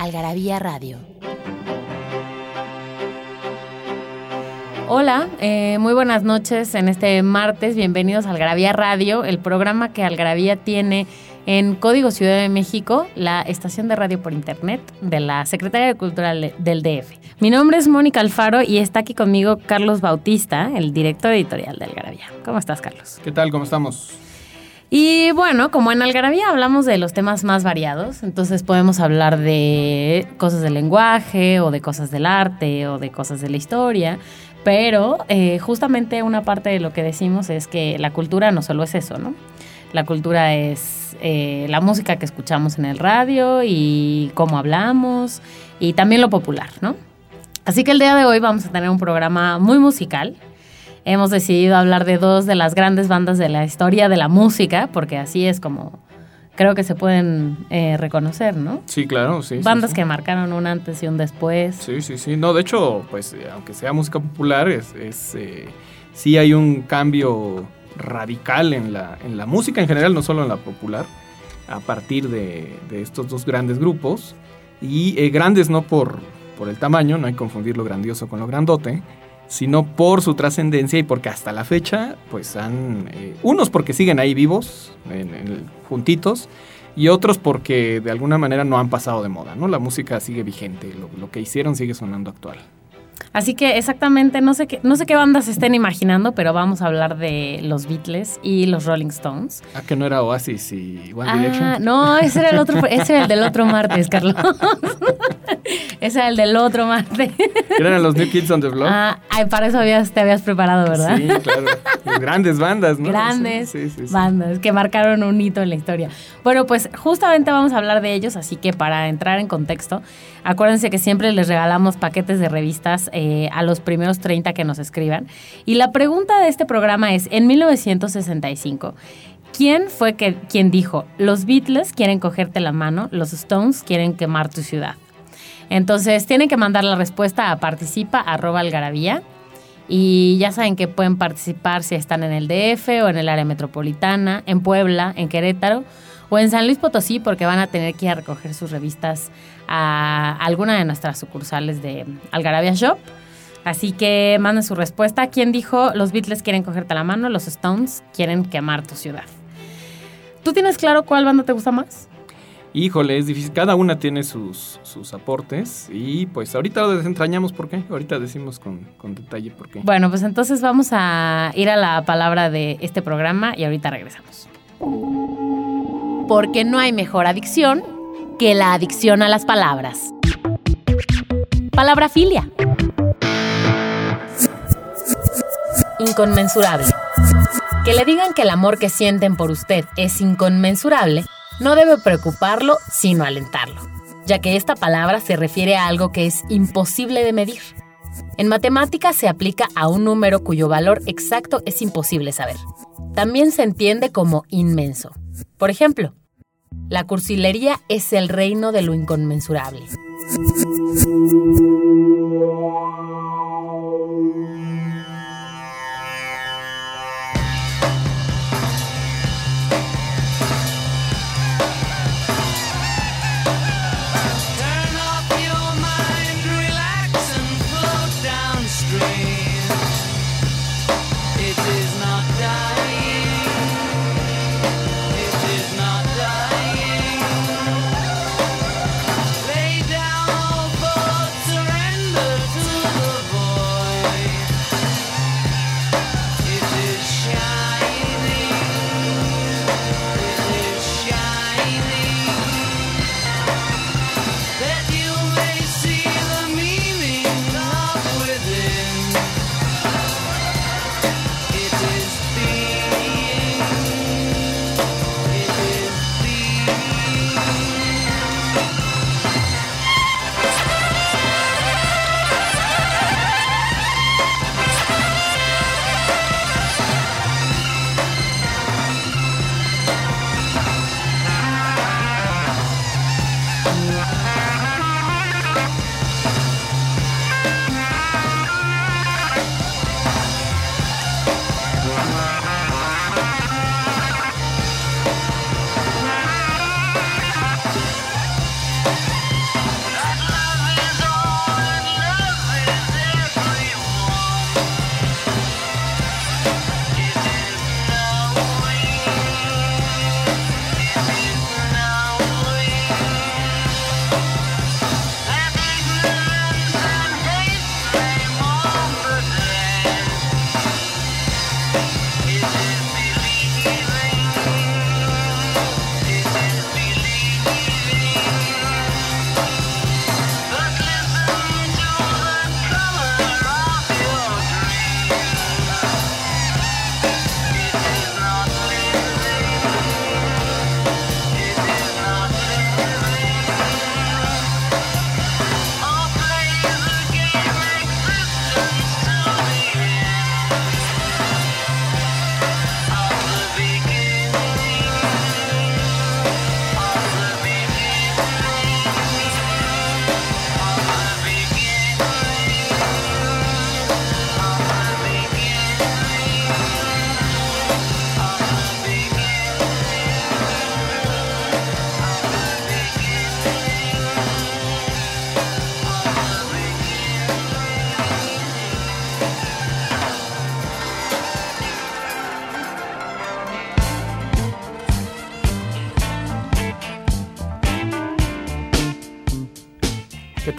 Algarabía Radio. Hola, eh, muy buenas noches en este martes. Bienvenidos a Algarabía Radio, el programa que Algarabía tiene en Código Ciudad de México, la estación de radio por internet de la Secretaría de Cultura del DF. Mi nombre es Mónica Alfaro y está aquí conmigo Carlos Bautista, el director editorial de Algarabía. ¿Cómo estás, Carlos? ¿Qué tal? ¿Cómo estamos? Y bueno, como en Algarabía hablamos de los temas más variados, entonces podemos hablar de cosas del lenguaje o de cosas del arte o de cosas de la historia, pero eh, justamente una parte de lo que decimos es que la cultura no solo es eso, ¿no? La cultura es eh, la música que escuchamos en el radio y cómo hablamos y también lo popular, ¿no? Así que el día de hoy vamos a tener un programa muy musical hemos decidido hablar de dos de las grandes bandas de la historia de la música, porque así es como creo que se pueden eh, reconocer, ¿no? Sí, claro, sí. Bandas que marcaron un antes y un después. Sí, sí, sí. No, de hecho, pues eh, aunque sea música popular, es, es eh, sí hay un cambio radical en la, en la música en general, no solo en la popular, a partir de, de estos dos grandes grupos. Y grandes no por, por el tamaño, no hay que confundir lo grandioso con lo grandote, sino por su trascendencia y porque hasta la fecha, pues han, eh, unos porque siguen ahí vivos, juntitos, y otros porque de alguna manera no han pasado de moda, ¿no? La música sigue vigente, lo que hicieron sigue sonando actual. Así que exactamente, no sé qué, no sé qué bandas estén imaginando, pero vamos a hablar de los Beatles y los Rolling Stones. Ah, que no era Oasis y One ah, Direction. No, ese era el otro, ese era el del otro martes, Carlos. ese era el del otro martes. Eran los New Kids on the Block. Ah, ay, para eso habías, te habías preparado, ¿verdad? Sí, claro. Grandes bandas, ¿no? Grandes bandas que marcaron un hito en la historia. Bueno, pues justamente vamos a hablar de ellos, así que para entrar en contexto, acuérdense que siempre les regalamos paquetes de revistas eh, a los primeros 30 que nos escriban. Y la pregunta de este programa es, en 1965, ¿quién fue que, quien dijo, los Beatles quieren cogerte la mano, los Stones quieren quemar tu ciudad? Entonces tienen que mandar la respuesta a participa y ya saben que pueden participar si están en el DF o en el área metropolitana, en Puebla, en Querétaro o en San Luis Potosí porque van a tener que ir a recoger sus revistas a alguna de nuestras sucursales de Algarabia Shop. Así que manden su respuesta. ¿Quién dijo los Beatles quieren cogerte la mano, los Stones quieren quemar tu ciudad? ¿Tú tienes claro cuál banda te gusta más? Híjole, es difícil. Cada una tiene sus, sus aportes y pues ahorita lo desentrañamos por qué. Ahorita decimos con, con, detalle por qué. Bueno, pues entonces vamos a ir a la palabra de este programa y ahorita regresamos. Porque no hay mejor adicción que la adicción a las palabras. Palabra filia. Inconmensurable. Que le digan que el amor que sienten por usted es inconmensurable no debe preocuparlo, sino alentarlo, ya que esta palabra se refiere a algo que es imposible de medir. En matemáticas se aplica a un número cuyo valor exacto es imposible saber. También se entiende como inmenso. Por ejemplo, la cursilería es el reino de lo inconmensurable.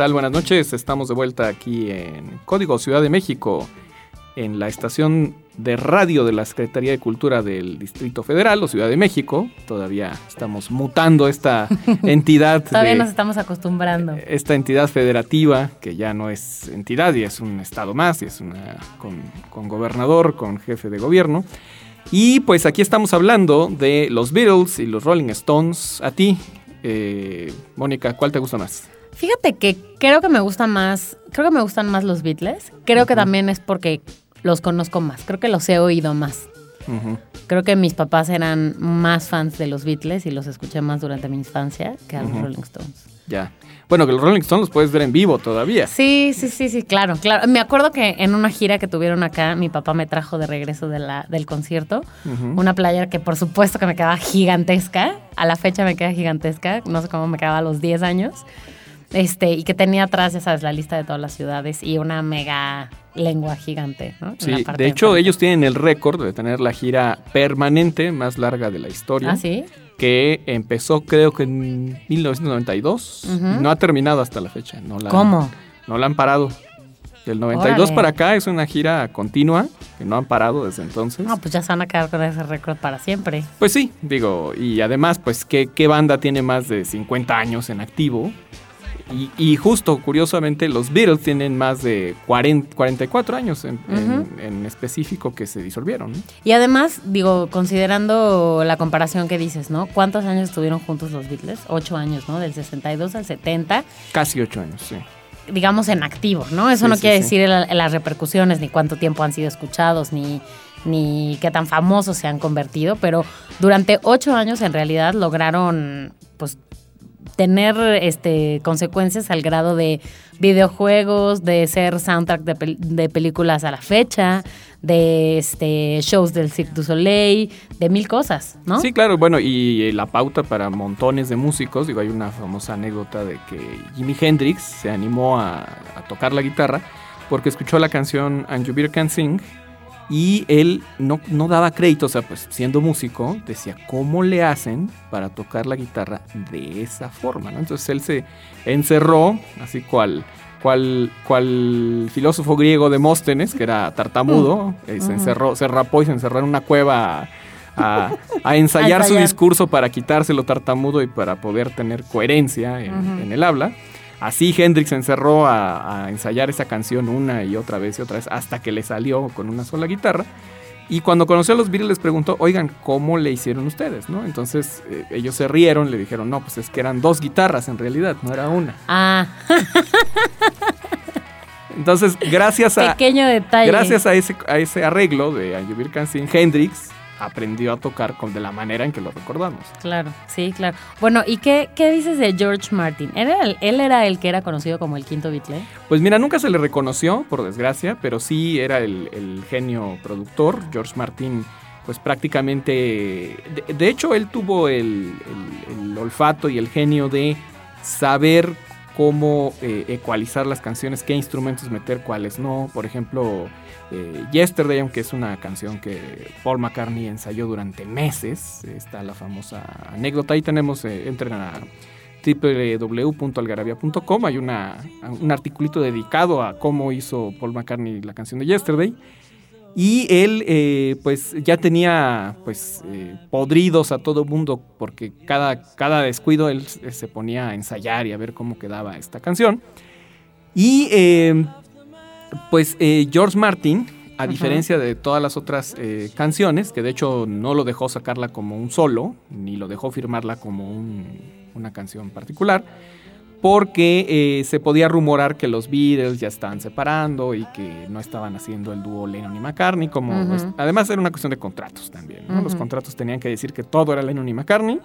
Tal? Buenas noches. Estamos de vuelta aquí en Código Ciudad de México, en la estación de radio de la Secretaría de Cultura del Distrito Federal o Ciudad de México. Todavía estamos mutando esta entidad. Todavía nos estamos acostumbrando. Esta entidad federativa, que ya no es entidad y es un estado más, y es una con, con gobernador, con jefe de gobierno. Y pues aquí estamos hablando de los Beatles y los Rolling Stones. A ti, eh, Mónica, ¿cuál te gusta más? Fíjate que creo que me gusta más, creo que me gustan más los Beatles. Creo que también es porque los conozco más, creo que los he oído más. Creo que mis papás eran más fans de los Beatles y los escuché más durante mi infancia que a los Rolling Stones. Ya. Bueno, que los Rolling Stones los puedes ver en vivo todavía. Sí, sí, sí, sí, claro, claro. Me acuerdo que en una gira que tuvieron acá, mi papá me trajo de regreso de la, del concierto una playera que por supuesto que me quedaba gigantesca. A la fecha me queda gigantesca. No sé cómo me quedaba a los 10 años. Este, y que tenía atrás, ya sabes, la lista de todas las ciudades y una mega lengua gigante, ¿no? Sí, de hecho, ellos tienen el récord de tener la gira permanente más larga de la historia. ¿Ah, sí? Que empezó, creo que en 1992. No ha terminado hasta la fecha. No la, ¿Cómo? No la han parado. Del 92 para acá es una gira continua que no han parado desde entonces. No, pues ya se van a quedar con ese récord para siempre. Pues sí, digo, y además, pues, ¿qué, qué banda tiene más de 50 años en activo? Y, justo, curiosamente, los Beatles tienen más de 40, 44 años en, específico que se disolvieron. Y además, digo, considerando la comparación que dices, ¿no? ¿Cuántos años estuvieron juntos los Beatles? Ocho años, ¿no? Del 62 al 70. Casi ocho años, sí. Digamos en activo, ¿no? Eso no quiere decir las repercusiones, ni cuánto tiempo han sido escuchados, ni, ni qué tan famosos se han convertido, pero durante ocho años en realidad lograron, pues, tener este, consecuencias al grado de videojuegos, de ser soundtrack de, películas a la fecha, de este, shows del Cirque du Soleil, de mil cosas, ¿no? Sí, claro, bueno, y la pauta para montones de músicos, digo, hay una famosa anécdota de que Jimi Hendrix se animó a, tocar la guitarra porque escuchó la canción And You Beer Can Sing y él no, no, daba crédito, o sea, pues siendo músico, decía, ¿cómo le hacen para tocar la guitarra de esa forma? ¿no? Entonces él se encerró, así cual, cual, cual filósofo griego Demóstenes, que era tartamudo, mm. se encerró, se rapó y se encerró en una cueva a, ensayar, su discurso para quitárselo tartamudo y para poder tener coherencia en el habla. Así Hendrix se encerró a, ensayar esa canción una y otra vez y otra vez hasta que le salió con una sola guitarra. Y cuando conoció a los Beatles les preguntó, oigan, ¿cómo le hicieron ustedes? ¿no? Entonces eh, ellos se rieron, le dijeron, no, pues es que eran dos guitarras en realidad, no era una. Ah. Entonces, gracias a... Pequeño detalle. Gracias a ese, a ese arreglo de Anjubir Cansin, Hendrix aprendió a tocar con, de la manera en que lo recordamos. Claro, sí, claro. Bueno, ¿y qué, qué dices de George Martin? ¿Él era, el, ¿Él era el que era conocido como el quinto Beatle? Pues mira, nunca se le reconoció, por desgracia, pero sí era el, genio productor. George Martin, pues prácticamente... De, hecho, él tuvo el, el olfato y el genio de saber cómo eh, ecualizar las canciones, qué instrumentos meter, cuáles no. Por ejemplo, eh, Yesterday, aunque es una canción que Paul McCartney ensayó durante meses, está la famosa anécdota. Ahí tenemos, eh, entren a www.algarabia.com, hay una, un articulito dedicado a cómo hizo Paul McCartney la canción de Yesterday. Y él eh, pues ya tenía pues eh, podridos a todo mundo porque cada, cada descuido él se ponía a ensayar y a ver cómo quedaba esta canción. Y pues George Martin, a diferencia de todas las otras canciones, que de hecho no lo dejó sacarla como un solo, ni lo dejó firmarla como una canción particular, porque eh, se podía rumorar que los Beatles ya estaban separando y que no estaban haciendo el dúo Lennon y McCartney, como además era una cuestión de contratos también. Los contratos tenían que decir que todo era Lennon y McCartney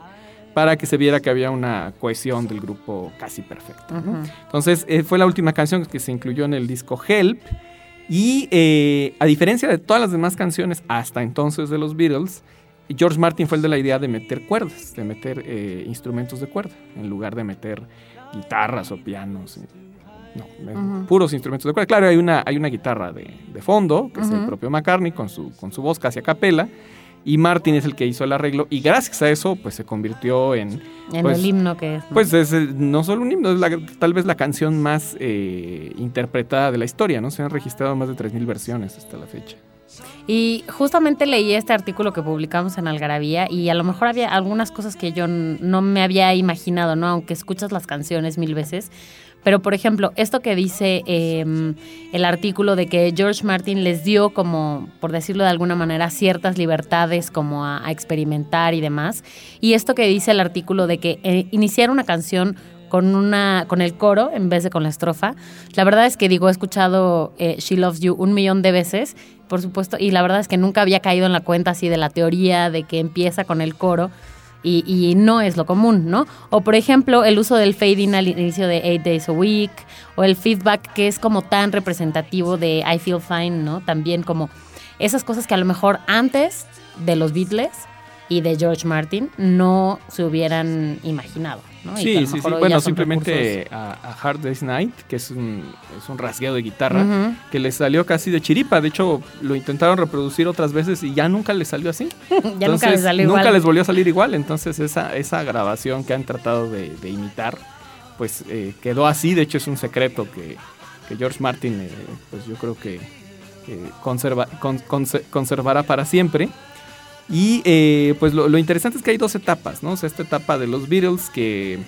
para que se viera que había una cohesión del grupo casi perfecta. Entonces eh, fue la última canción que se incluyó en el disco Help y eh, a diferencia de todas las demás canciones hasta entonces de los Beatles, George Martin fue el de la idea de meter cuerdas, de meter instrumentos de cuerda, en lugar de meter guitarras o pianos. No, puros instrumentos de cuerda. Claro, hay una, hay una guitarra de, fondo, que es el propio McCartney con su, con su voz casi a capela. Y Martin es el que hizo el arreglo y gracias a eso pues se convirtió en... En pues, el himno que es. ¿no? Pues es no solo un himno, es la- tal vez la canción más eh, interpretada de la historia, ¿no? Se han registrado más de 3.000 versiones hasta la fecha. Y justamente leí este artículo que publicamos en Algarabía y a lo mejor había algunas cosas que yo no me había imaginado, ¿no? Aunque escuchas las canciones mil veces. Pero, por ejemplo, esto que dice eh, el artículo de que George Martin les dio como, por decirlo de alguna manera, ciertas libertades como a, a experimentar y demás. Y esto que dice el artículo de que eh, iniciar una canción con una con el coro en vez de con la estrofa. La verdad es que digo, he escuchado eh, She Loves You un millón de veces, por supuesto, y la verdad es que nunca había caído en la cuenta así de la teoría de que empieza con el coro. Y, y no es lo común, ¿no? O por ejemplo, el uso del fading al inicio de Eight Days a Week, o el feedback que es como tan representativo de I Feel Fine, ¿no? También como esas cosas que a lo mejor antes de los Beatles y de George Martin no se hubieran imaginado, ¿no? Y Sí, lo sí, sí. Bueno, simplemente a, a Hard Day's Night, que es un, es un rasgueo de guitarra, Ujú. que les salió casi de chiripa. De hecho, lo intentaron reproducir otras veces y ya nunca les salió así. ya nunca Entonces, les salió nunca igual. les volvió a salir igual. Entonces, esa, esa grabación que han tratado de, de imitar, pues eh, quedó así. De hecho, es un secreto que, que George Martin, eh, pues yo creo que conserva, con- conse- conservará para siempre. Y eh, pues lo, interesante es que hay dos etapas, ¿no? O sea, esta etapa de los Beatles que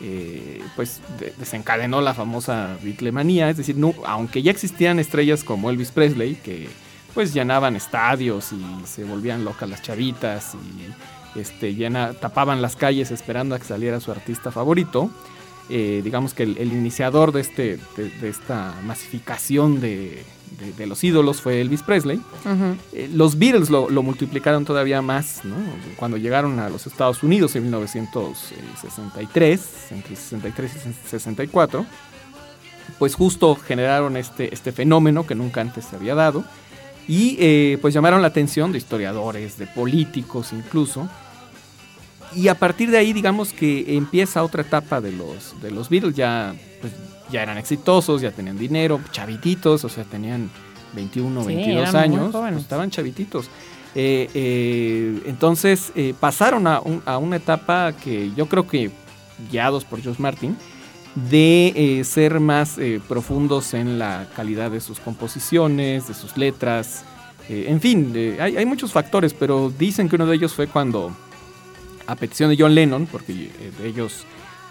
eh, pues de- desencadenó la famosa Beatlemanía, es decir, no, aunque ya existían estrellas como Elvis Presley que pues llenaban estadios y se volvían locas las chavitas y este, llena, tapaban las calles esperando a que saliera su artista favorito. Eh, digamos que el, iniciador de, este, de esta masificación de, de- de los ídolos fue Elvis Presley. Ujú. Eh, los Beatles lo, lo multiplicaron todavía más, ¿no? Cuando llegaron a los Estados Unidos en 1963, entre el 63 y el 64, pues justo generaron este, este fenómeno que nunca antes se había dado y eh, pues llamaron la atención de historiadores, de políticos incluso. Y a partir de ahí, digamos que empieza otra etapa de los, de los Beatles. Ya, pues, ya eran exitosos, ya tenían dinero, chavititos, o sea, tenían 21, Sí, 22 eran muy años, pues, estaban chavititos. Eh, eh, entonces eh, pasaron a, un- a una etapa que yo creo que guiados por George Martin, de ser más profundos en la calidad de sus composiciones, de sus letras, en fin, hay, hay muchos factores, pero dicen que uno de ellos fue cuando, a petición de John Lennon, porque ellos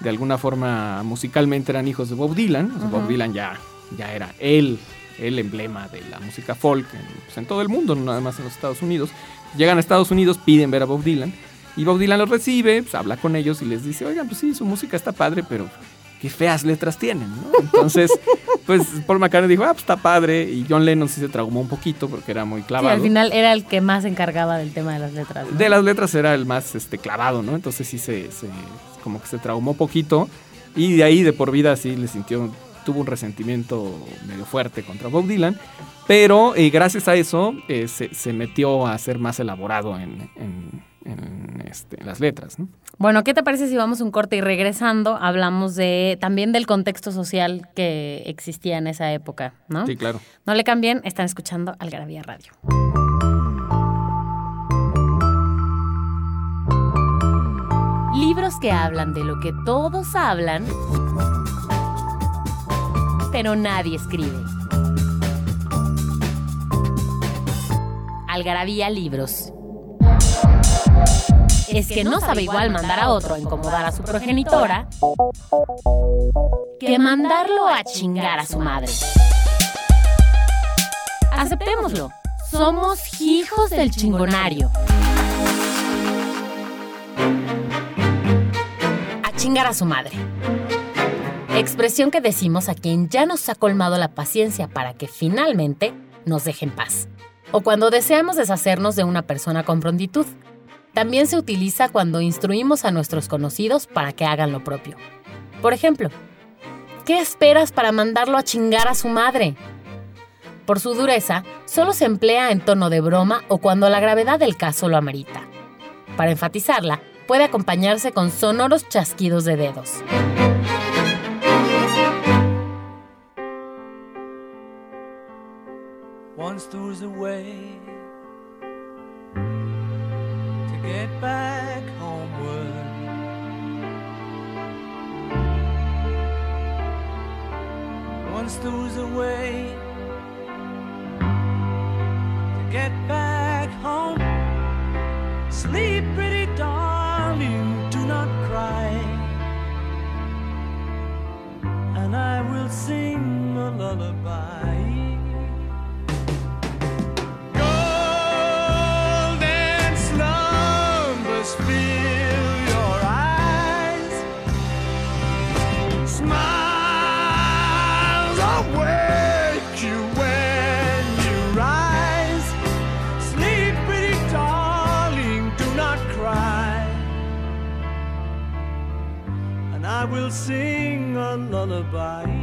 de alguna forma musicalmente eran hijos de Bob Dylan, o sea, Bob. Dylan ya, ya era él, el emblema de la música folk en, pues, en todo el mundo, no nada más en los Estados Unidos. Llegan a Estados Unidos, piden ver a Bob Dylan, y Bob Dylan los recibe, pues, habla con ellos y les dice, oigan, pues sí, su música está padre, pero qué feas letras tienen, ¿no? Entonces, pues Paul McCartney dijo, ah, pues está padre, y John Lennon sí se traumó un poquito porque era muy Sí, clavado. al final era el que más se encargaba del tema de las letras. ¿no? De las letras era el más este, clavado, ¿no? Entonces sí se, se- como que se traumó poquito y de ahí de por vida sí le sintió, tuvo un resentimiento medio fuerte contra Bob Dylan, pero eh, gracias a eso eh, se, se metió a ser más elaborado en, en- en, este, en las letras, ¿no? Bueno, ¿qué te parece si vamos un corte y regresando hablamos de también del contexto social que existía en esa época, ¿no? Sí, claro. No le cambien, están escuchando Algarabía Radio. Libros que hablan de lo que todos hablan, pero nadie escribe. Algarabía Libros. Es que no sabe igual mandar a otro a incomodar a su progenitora que mandarlo a chingar a su madre. Aceptémoslo. Somos hijos del chingonario. Chingar a su madre. Expresión que decimos a quien ya nos ha colmado la paciencia para que finalmente nos deje en paz. O cuando deseamos deshacernos de una persona con prontitud. También se utiliza cuando instruimos a nuestros conocidos para que hagan lo propio. Por ejemplo, ¿qué esperas para mandarlo a chingar a su madre? Por su dureza, solo se emplea en tono de broma o cuando la gravedad del caso lo amerita. Para enfatizarla, puede acompañarse con sonoros chasquidos de dedos. get back home. Sleep, pretty not cry. And I will sing a lullaby.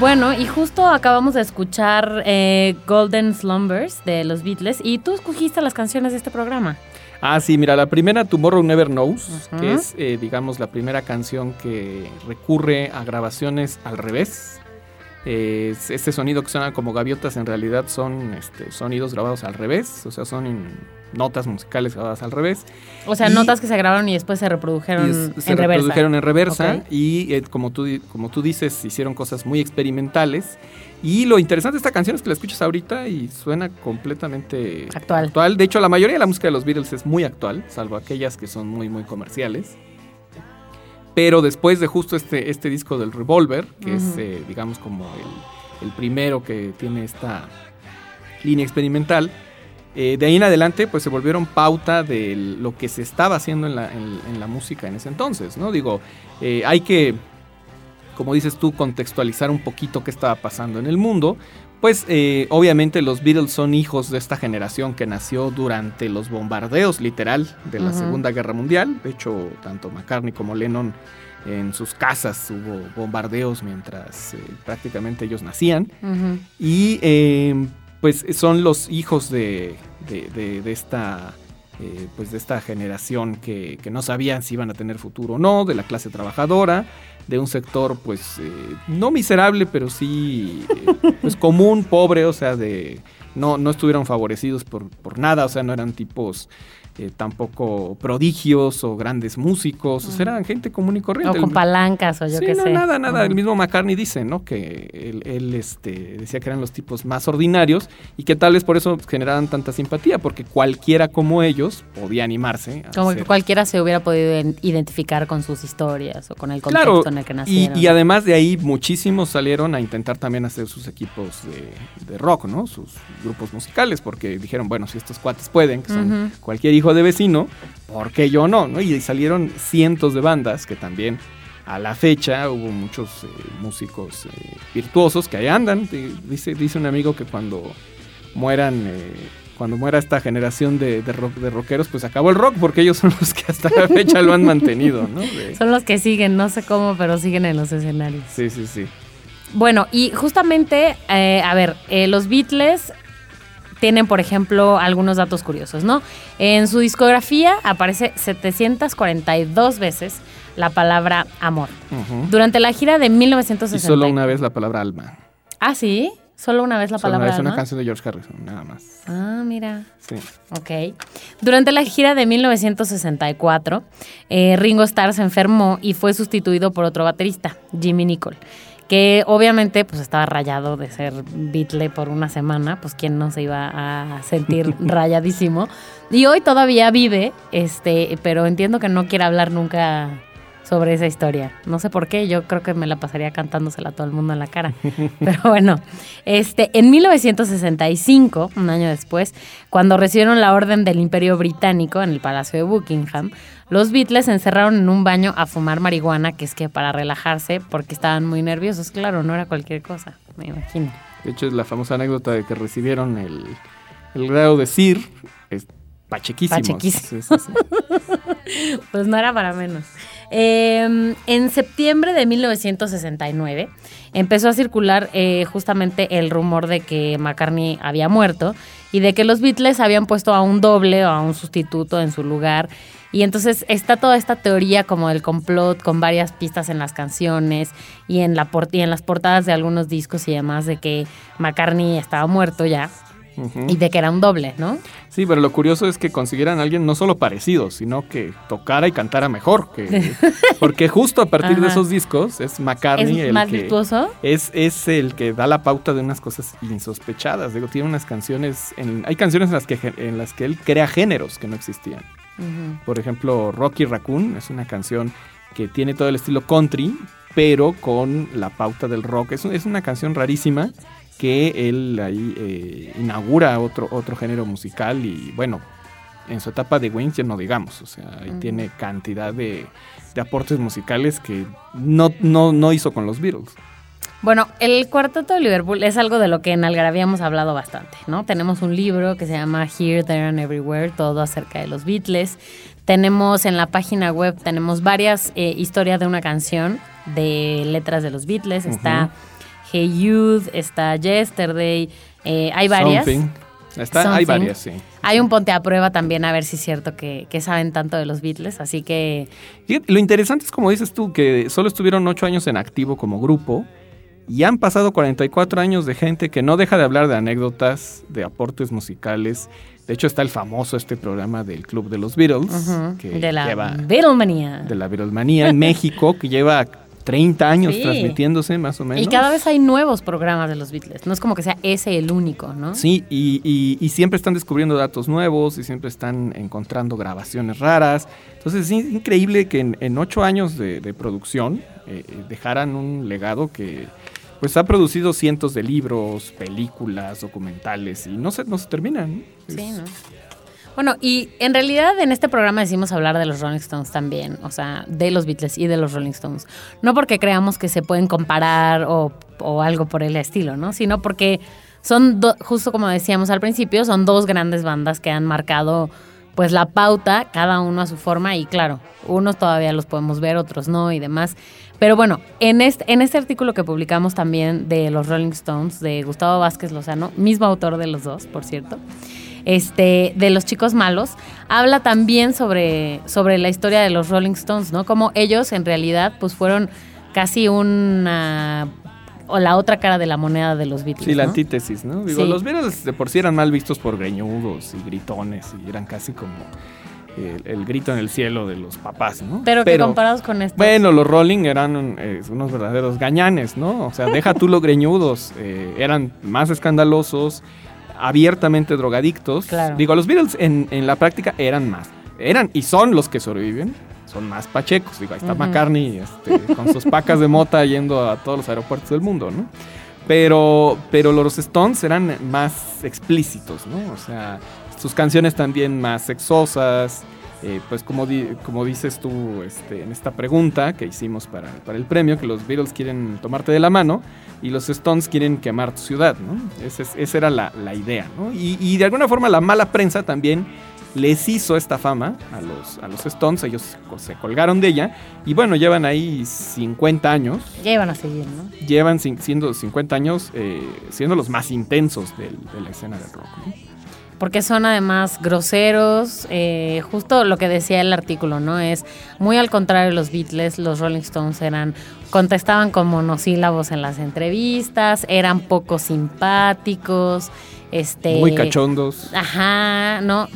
Bueno, y justo acabamos de escuchar eh, Golden Slumbers de los Beatles y tú escogiste las canciones de este programa. Ah, sí, mira, la primera Tomorrow Never Knows, que es, eh, digamos, la primera canción que recurre a grabaciones al revés. Eh, es- este sonido que suena como gaviotas en realidad son este, sonidos grabados al revés, o sea, son notas musicales grabadas al revés. O sea, Y- notas que se grabaron y después se reprodujeron es- se en reversa. reprodujeron en reversa y eh, como, tú, como tú dices, hicieron cosas muy experimentales. Y lo interesante de esta canción es que la escuchas ahorita y suena completamente Actual. De hecho, la mayoría de la música de los Beatles es muy actual, salvo aquellas que son muy, muy comerciales. Pero después de justo este, este disco del Revolver, que es, eh, digamos, como el, el primero que tiene esta línea experimental, eh, de ahí en adelante, pues se volvieron pauta de lo que se estaba haciendo en la, en- en la música en ese entonces, ¿no? Digo, eh, hay que, como dices tú, contextualizar un poquito qué estaba pasando en el mundo. Pues eh, obviamente los Beatles son hijos de esta generación que nació durante los bombardeos literal de la. Segunda Guerra Mundial. De hecho, tanto McCartney como Lennon en sus casas hubo bombardeos mientras eh, prácticamente ellos nacían. Y eh, pues son los hijos de, de- esta, eh, pues de esta generación que, que no sabían si iban a tener futuro o no, de la clase trabajadora, de un sector pues eh, no miserable, pero sí eh, pues común, pobre, o sea, de no, no estuvieron favorecidos por, por nada, o sea, no eran tipos eh, tampoco prodigios o grandes músicos, o sea, eran gente común y corriente. O con palancas o yo sí, qué no, sé. nada, nada. El mismo McCartney dice, ¿no? Que él, él, este, decía que eran los tipos más ordinarios y que tal vez por eso generaban tanta simpatía, porque cualquiera como ellos podía animarse. A Como que cualquiera se hubiera podido en- identificar con sus historias o con el contexto Claro, en el que y, nacieron. y además de ahí muchísimos salieron a intentar también hacer sus equipos de, de rock, ¿no? Sus grupos musicales, porque dijeron, bueno, si estos cuates pueden, que son cualquier hijo de vecino, ¿por qué yo no? ¿no? Y salieron cientos de bandas que también a la fecha hubo muchos eh, músicos eh, virtuosos que ahí andan. Di- Dice, dice un amigo que cuando mueran, eh, cuando muera esta generación de, de, rock- de rockeros, pues acabó el rock, porque ellos son los que hasta la fecha lo han mantenido, ¿no? De- Son los que siguen, no sé cómo, pero siguen en los escenarios. sí, sí, sí. Bueno, y justamente, eh, a ver, los Beatles tienen, por ejemplo, algunos datos curiosos, ¿no? En su discografía aparece 742 veces la palabra amor. Durante la gira de Y 1960. solo una vez la palabra alma. Ah, sí. Solo una vez la Solo una palabra vez una alma? canción de George Harrison, nada más. Ah, mira. Sí. Ok. Durante la gira de 1964, eh, Ringo Starr se enfermó y fue sustituido por otro baterista, Jimmy Nicol, que obviamente pues estaba rayado de ser Beatle por una semana, pues quién no se iba a sentir rayadísimo. Y hoy todavía vive, este, pero entiendo que no quiere hablar nunca sobre esa historia. No sé por qué, yo creo que me la pasaría cantándosela a todo el mundo en la cara. Pero bueno, este, en 1965, un año después, cuando recibieron la orden del Imperio Británico en el Palacio de Buckingham, los Beatles se encerraron en un baño a fumar marihuana, que es que para relajarse, porque estaban muy nerviosos. Claro, no era cualquier cosa, me imagino. De hecho, es la famosa anécdota de que recibieron el, el grado de Sir. Es pachequísimos. Pachequísimos. Sí, sí, sí. Pues no era para menos. Eh, en septiembre de 1969 empezó a circular eh, justamente el rumor de que McCartney había muerto y de que los Beatles habían puesto a un doble o a un sustituto en su lugar. Y entonces está toda esta teoría como del complot con varias pistas en las canciones y en, y en las portadas de algunos discos y demás de que McCartney estaba muerto ya Ujú. y de que era un doble, ¿no? Sí, pero lo curioso es que consiguieran a alguien no solo parecido, sino que tocara y cantara mejor. Que, porque justo a partir de esos discos es McCartney ¿Es el más que virtuoso? es, es el que da la pauta de unas cosas insospechadas. Digo, tiene unas canciones, en- hay canciones en las, que, en las que él crea géneros que no existían. Ujú. Por ejemplo, Rocky Raccoon es una canción que tiene todo el estilo country, pero con la pauta del rock. Es, es una canción rarísima que él ahí eh, inaugura otro, otro género musical y bueno, en su etapa de Wings ya no digamos, o sea, ahí tiene cantidad de, de aportes musicales que no, no, no hizo con los Beatles. Bueno, el cuarteto de Liverpool es algo de lo que en Algarabía hemos hablado bastante, ¿no? Tenemos un libro que se llama Here, There and Everywhere, todo acerca de los Beatles. Tenemos en la página web, tenemos varias eh, historias de una canción de letras de los Beatles. Está Hey Youth, está Yesterday, eh, hay varias. Something. Está, hay varias, sí. Hay un ponte a prueba también a ver si es cierto que, que saben tanto de los Beatles, así que Lo interesante es, como dices tú, que solo estuvieron ocho años en activo como grupo y han pasado 44 años de gente que no deja de hablar de anécdotas, de aportes musicales. De hecho, está el famoso este programa del Club de los Beatles, que de la lleva Beatlemanía. de la Beatlemanía en México, que lleva 30 años Sí. transmitiéndose más o menos. Y cada vez hay nuevos programas de los Beatles. No es como que sea ese el único, ¿no? Sí, y, y- y siempre están descubriendo datos nuevos y siempre están encontrando grabaciones raras. Entonces es in- increíble que en, en ocho años de, de producción eh, eh, dejaran un legado que pues ha producido cientos de libros, películas, documentales y no se, no se terminan. Sí, Es- ¿no? Bueno, y en realidad en este programa decimos hablar de los Rolling Stones también, o sea, de los Beatles y de los Rolling Stones. No porque creamos que se pueden comparar o, algo por el estilo, ¿no? Sino porque son, do- justo como decíamos al principio, son dos grandes bandas que han marcado pues la pauta, cada uno a su forma y claro, unos todavía los podemos ver, otros no y demás. Pero bueno, en este, en este artículo que publicamos también de los Rolling Stones, de Gustavo Vázquez Lozano, mismo autor de los dos, por cierto, este, de los chicos malos, habla también sobre, sobre la historia de los Rolling Stones, ¿no? Como ellos en realidad pues fueron casi una o la otra cara de la moneda de los Beatles. Sí, la ¿no? antítesis, ¿no? Digo, Sí. los Beatles de por sí eran mal vistos por greñudos y gritones y eran casi como el, el grito en el cielo de los papás, ¿no? Pero que comparados con esto. Bueno, los Rolling eran eh, unos verdaderos gañanes, ¿no? O sea, deja tú los greñudos, eh, eran más escandalosos, abiertamente drogadictos. Claro. Digo, los Beatles en, en la práctica eran más, eran y son los que sobreviven, son más pachecos. Digo, ahí está. McCartney este, con sus pacas de mota yendo a todos los aeropuertos del mundo, ¿no? Pero, pero los Stones eran más explícitos, ¿no? O sea, sus canciones también más sexosas. Eh, pues como, di- como dices tú este, en esta pregunta que hicimos para, para el premio, que los Beatles quieren tomarte de la mano y los Stones quieren quemar tu ciudad, ¿no? Ese es- esa era la, la idea, ¿no? Y, y de alguna forma la mala prensa también les hizo esta fama a los, a los Stones, ellos se colgaron de ella y bueno, llevan ahí 50 años iban a seguir, ¿no? llevan siendo 50 años eh, siendo los más intensos del- de la escena del rock. ¿no? Porque son además groseros, eh, justo lo que decía el artículo, ¿no? Es muy al contrario de los Beatles, los Rolling Stones eran, contestaban con monosílabos en las entrevistas, eran poco simpáticos, este... Muy cachondos. Ajá, no,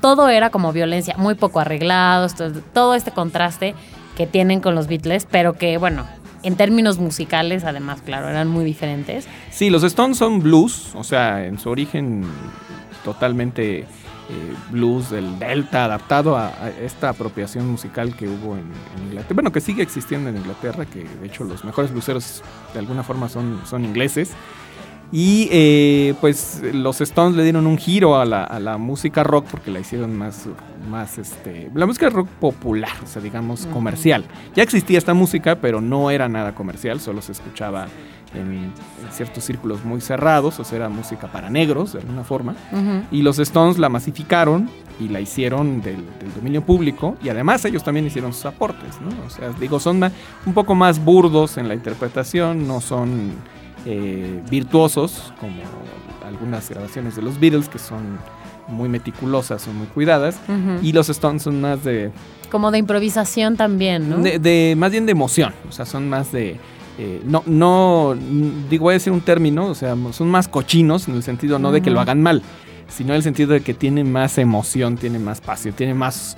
todo era como violencia, muy poco arreglados, to- todo este contraste que tienen con los Beatles, pero que bueno, en términos musicales además, claro, eran muy diferentes. Sí, los Stones son blues, o sea, en su origen totalmente eh, blues del Delta, adaptado a, a esta apropiación musical que hubo en, en Inglaterra. Bueno, que sigue existiendo en Inglaterra, que de hecho los mejores blueseros de alguna forma son, son ingleses. Y eh, pues los Stones le dieron un giro a la, a la música rock porque la hicieron más, más este, la música rock popular, o sea, digamos comercial. Ya existía esta música, pero no era nada comercial, solo se escuchaba en, en ciertos círculos muy cerrados, o sea, era música para negros de alguna forma. Y los Stones la masificaron y la hicieron del, del dominio público y además ellos también hicieron sus aportes, ¿no? O sea, digo, son un poco más burdos en la interpretación, no son eh, virtuosos como algunas grabaciones de los Beatles que son muy meticulosas, son muy cuidadas y los Stones son más de, Como de improvisación también, ¿no? de, de- más bien de emoción, o sea, son más de eh, no, no, digo, voy a decir un término, o sea, son más cochinos en el sentido no de que lo hagan mal, sino en el sentido de que tiene más emoción, tiene más pasión, tiene más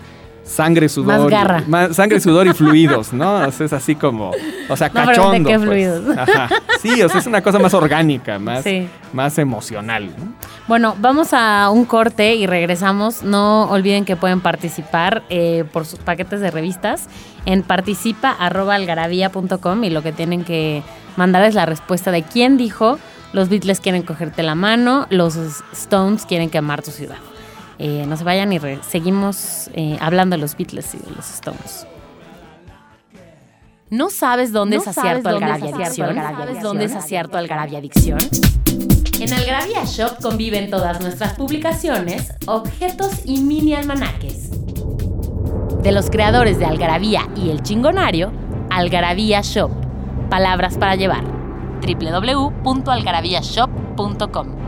sangre, sudor. Más garra. más sangre, sudor y fluidos, ¿no? O sea, es así como, o sea, No, pero ¿de cachondo. qué pues. fluidos? Ajá. Sí, o sea, es una cosa más orgánica, más, Sí. más emocional, ¿no? Bueno, vamos a un corte y regresamos. No olviden que pueden participar eh, por sus paquetes de revistas en participa.algarabía.com y lo que tienen que mandar es la respuesta de quién dijo los Beatles quieren cogerte la mano, los Stones quieren quemar tu ciudad. Eh, no se vayan y re- seguimos eh, hablando de los Beatles y de los Stones. ¿No sabes dónde ¿No es acierto Algarabia Adicción? Algarabia ¿Sabes dónde es acierto Algarabia Adicción? En Algarabía Shop conviven todas nuestras publicaciones, objetos y mini almanaques. De los creadores de Algarabía y El Chingonario, Algarabía Shop. Palabras para llevar. www.algarabíashop.com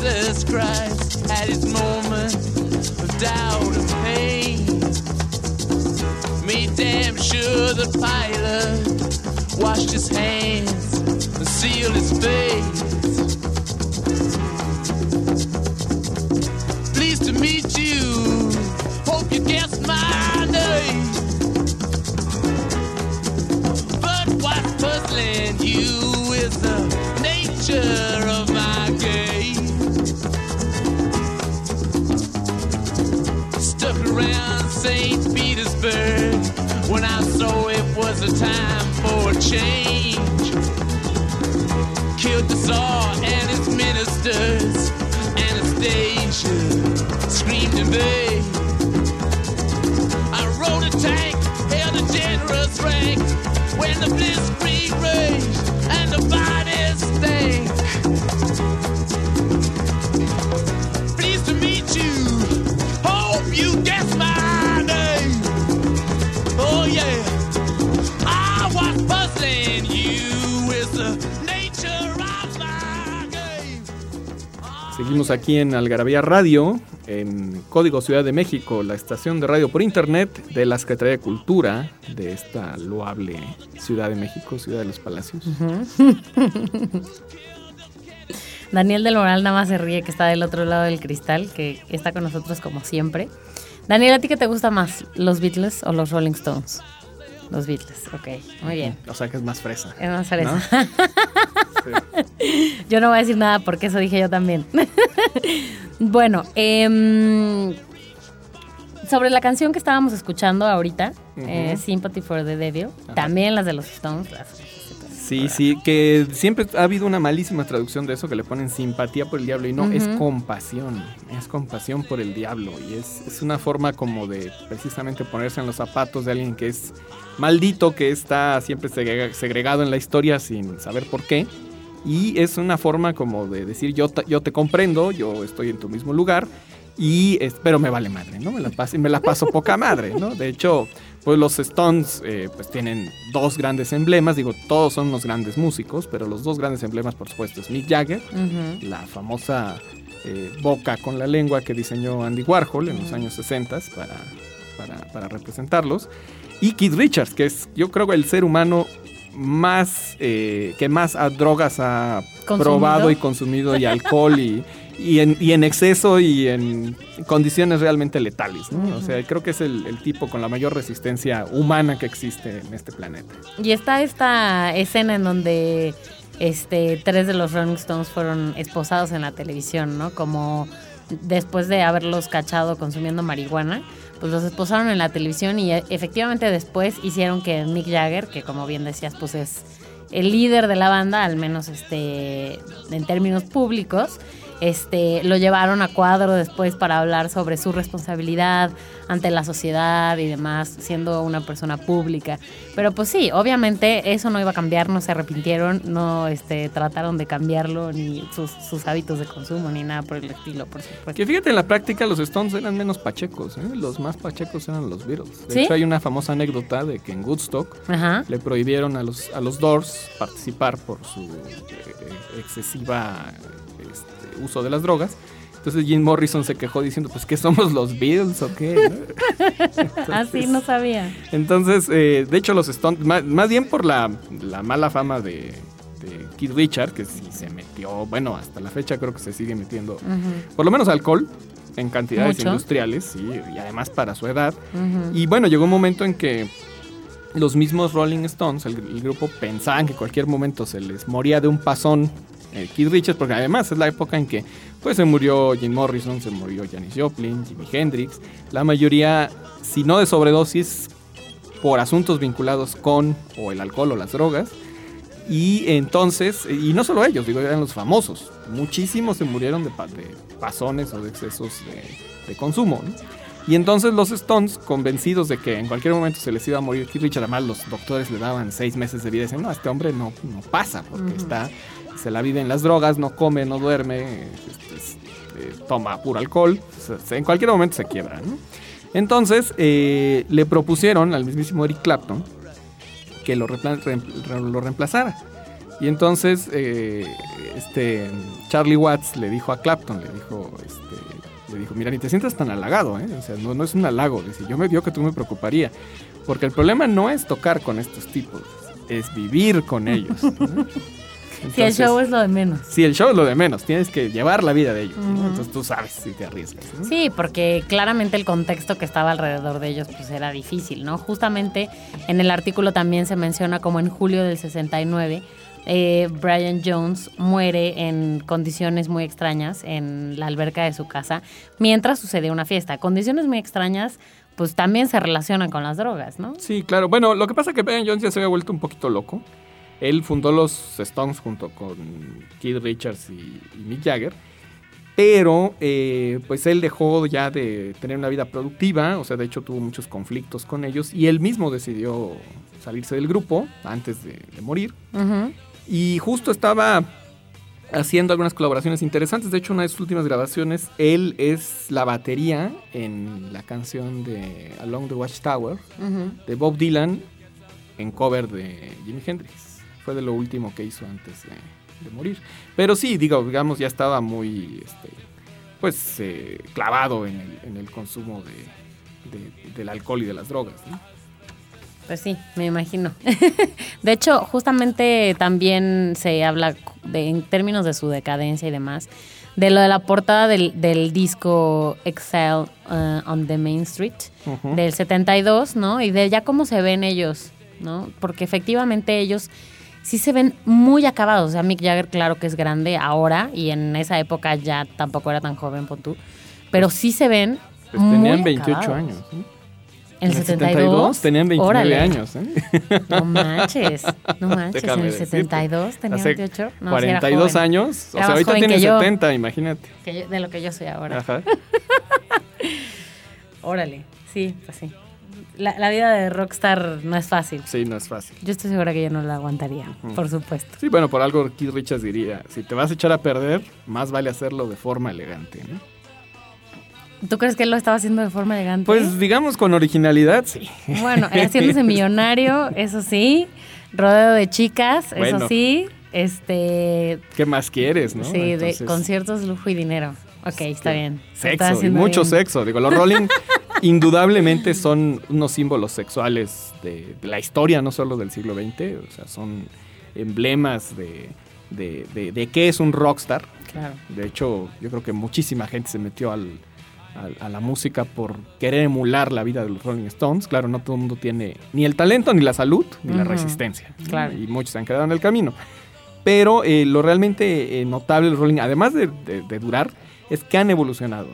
Jesus Christ had his moment of doubt and pain. Made damn sure the pilot washed his hands and sealed his face. Pleased to meet you. Hope you guessed my name. But what's puzzling you time for a change. Killed the Tsar and his ministers. Anastasia screamed in vain. I rode a tank, held a generous rank when the blitzkrieg raged and the bodies stank. Seguimos aquí en Algarabía Radio, en Código Ciudad de México, la estación de radio por internet de la Secretaría de Cultura de esta loable Ciudad de México, Ciudad de los Palacios. Daniel del Moral nada más se ríe que está del otro lado del cristal, que está con nosotros como siempre. Daniel, ¿a ti qué te gusta más? ¿Los Beatles o los Rolling Stones? Los Beatles, ok, muy bien. O sea que es más fresa. Es más fresa. ¿no? Sí. Yo no voy a decir nada porque eso dije yo también. bueno, em, sobre la canción que estábamos escuchando ahorita, eh. Sympathy for the Devil, también las de los Stones, las Sí, sí, que siempre ha habido una malísima traducción de eso que le ponen simpatía por el diablo y no, es compasión, es compasión por el diablo y es, es una forma como de precisamente ponerse en los zapatos de alguien que es maldito, que está siempre segrega- segregado en la historia sin saber por qué y es una forma como de decir yo, yo te comprendo, yo estoy en tu mismo lugar y pero me vale madre, ¿no? Me la paso, me la paso poca madre, ¿no? De hecho, pues los Stones eh, pues tienen dos grandes emblemas, digo, todos son unos grandes músicos, pero los dos grandes emblemas, por supuesto, es Mick Jagger, la famosa eh, boca con la lengua que diseñó Andy Warhol en los años 60 para, para, para representarlos, y Keith Richards, que es yo creo el ser humano más eh, que más a drogas ha ¿Consumido? probado y consumido y alcohol y, y, en, y en exceso y en condiciones realmente letales. ¿no? O sea, creo que es el, el tipo con la mayor resistencia humana que existe en este planeta. Y está esta escena en donde este tres de los Rolling Stones fueron esposados en la televisión, ¿no? Como después de haberlos cachado consumiendo marihuana, pues los esposaron en la televisión y e- efectivamente después hicieron que Mick Jagger, que como bien decías, pues es el líder de la banda, al menos este en términos públicos, este lo llevaron a cuadro después para hablar sobre su responsabilidad ante la sociedad y demás, siendo una persona pública. Pero pues sí, obviamente eso no iba a cambiar, no se arrepintieron, no este, trataron de cambiarlo, ni sus, sus hábitos de consumo, ni nada por el estilo, por supuesto. Que fíjate, en la práctica los Stones eran menos pachecos, ¿eh? los más pachecos eran los Beatles. De ¿Sí? hecho, hay una famosa anécdota de que en Woodstock Ajá. le prohibieron a los, a los Doors participar por su eh, excesiva este, uso de las drogas. Entonces Jim Morrison se quejó diciendo, pues, ¿qué somos los Beatles o qué? ¿no? Ah, no sabía. Entonces, eh, de hecho, los Stones, más, más bien por la, la mala fama de, de Keith Richard, que sí se metió, bueno, hasta la fecha creo que se sigue metiendo, por lo menos alcohol, en cantidades Mucho. industriales, sí, y además para su edad. Y bueno, llegó un momento en que los mismos Rolling Stones, el, el grupo, pensaban que en cualquier momento se les moría de un pasón eh, Keith Richards, porque además es la época en que pues se murió Jim Morrison, se murió Janis Joplin, Jimi Hendrix, la mayoría, si no de sobredosis, por asuntos vinculados con o el alcohol o las drogas. Y entonces, y no solo ellos, digo, eran los famosos. Muchísimos se murieron de, de pasones o de excesos de, de consumo. ¿no? Y entonces los Stones, convencidos de que en cualquier momento se les iba a morir Keith Richards, además los doctores le daban seis meses de vida, decían, no, este hombre no, no pasa, porque está, se la vive en las drogas, no come, no duerme, este, es- eh, toma puro alcohol, en cualquier momento se quiebra. ¿no? Entonces eh, le propusieron al mismísimo Eric Clapton que lo, lo reemplazara. Y entonces eh, este Charlie Watts le dijo a Clapton, le dijo, este, le dijo, mira, ni te sientas tan halagado, ¿eh? O sea, no, no es un halago. Dice, yo me vio que tú me preocuparía. Porque el problema no es tocar con estos tipos, es vivir con ellos. ¿no? Sí, el show es lo de menos. Sí, el show es lo de menos. Tienes que llevar la vida de ellos. Entonces tú sabes si te arriesgas. ¿no? Sí, porque claramente el contexto que estaba alrededor de ellos pues era difícil, ¿no? Justamente en el artículo también se menciona como en julio del 69 eh, Brian Jones muere en condiciones muy extrañas en la alberca de su casa mientras sucede una fiesta. Condiciones muy extrañas pues también se relacionan con las drogas, ¿no? Sí, claro. Bueno, lo que pasa es que Brian Jones ya se había vuelto un poquito loco. Él fundó los Stones junto con Keith Richards y, y Mick Jagger. Pero, eh, pues él dejó ya de tener una vida productiva. O sea, de hecho tuvo muchos conflictos con ellos. Y él mismo decidió salirse del grupo antes de, de morir. Y justo estaba haciendo algunas colaboraciones interesantes. De hecho, una de sus últimas grabaciones, él es la batería en la canción de Along the Watchtower de Bob Dylan en cover de Jimi Hendrix. Fue de lo último que hizo antes de, de morir. Pero sí, digo, digamos, ya estaba muy, este, pues, eh, clavado en el, en el consumo de, de- del alcohol y de las drogas. ¿no? Pues sí, me imagino. de hecho, justamente también se habla de, en términos de su decadencia y demás, de lo de la portada del, del disco Excel uh, on the Main Street Ujú. del 72, ¿no? Y de ya cómo se ven ellos, ¿no? Porque efectivamente ellos sí se ven muy acabados. O sea, Mick Jagger, claro que es grande ahora y en esa época ya tampoco era tan joven, pon tú. Pero sí se ven Pues muy tenían 28 acabados. años. ¿no? ¿El 72? tenían 29 Órale. años. ¿eh? No manches, no manches, Déjame en el decirte. 72 tenía Hace 28. No, sí era 42 joven. años. O Era sea, más ahorita tiene que yo. 70, imagínate. Que yo- de lo que yo soy ahora. Ajá. Órale, sí, pues sí. La, la vida de rockstar no es fácil. Sí, no es fácil. Yo estoy segura que yo no la aguantaría, por supuesto. Sí, bueno, por algo Keith Richards diría, si te vas a echar a perder, más vale hacerlo de forma elegante, ¿no? ¿Tú crees que él lo estaba haciendo de forma elegante? Pues digamos con originalidad, sí. Bueno, haciéndose millonario, eso sí. Rodeo de chicas, Bueno. eso sí. Este. ¿Qué más quieres, no? sí, de conciertos, lujo y dinero. Ok, está bien. Sexo, y mucho bien. sexo. Digo, los Rolling indudablemente son unos símbolos sexuales de, de la historia, no solo del siglo XX. O sea, son emblemas de, de, de- de qué es un rockstar. Claro. De hecho, yo creo que muchísima gente se metió al, al- a la música por querer emular la vida de los Rolling Stones. Claro, no todo el mundo tiene ni el talento, ni la salud, ni la Ujú, resistencia. ¿no? claro. Y muchos se han quedado en el camino. Pero eh, lo realmente eh, notable de los Rolling, además de, de- de durar, es que han evolucionado.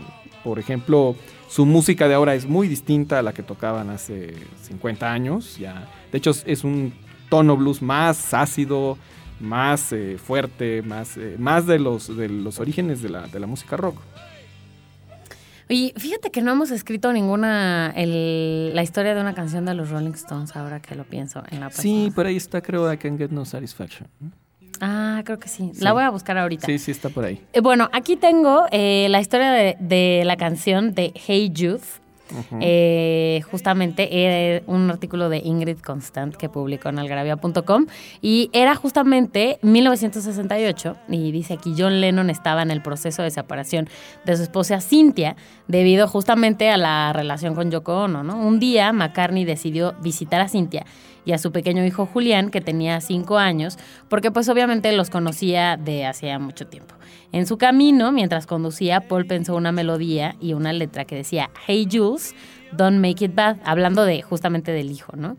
Por ejemplo, su música de ahora es muy distinta a la que tocaban hace 50 años. Ya, de hecho, es- un tono blues más ácido, más eh, fuerte, más, eh, más de, los, de los orígenes de la, de la música rock. Oye, fíjate que no hemos escrito ninguna. el- la historia de una canción de los Rolling Stones, ahora que lo pienso en la Sí, página. por ahí está, creo, I Can Get No Satisfaction. Ah, creo que sí. Sí. La voy a buscar ahorita. Sí, sí, está por ahí. Eh, Bueno, aquí tengo eh, la historia de, de la canción de Hey Youth. Eh, justamente eh, un artículo de Ingrid Constant que publicó en algarabia.com y era justamente 1968 y dice aquí John Lennon estaba en el proceso de separación de su esposa Cynthia debido justamente a la relación con Yoko Ono, ¿no? Un día McCartney decidió visitar a Cynthia y a su pequeño hijo Julián, que tenía cinco años, porque pues obviamente los conocía de hacía mucho tiempo. En su camino, mientras conducía, Paul pensó una melodía y una letra que decía, Hey Jules, don't make it bad, hablando de justamente del hijo, ¿no?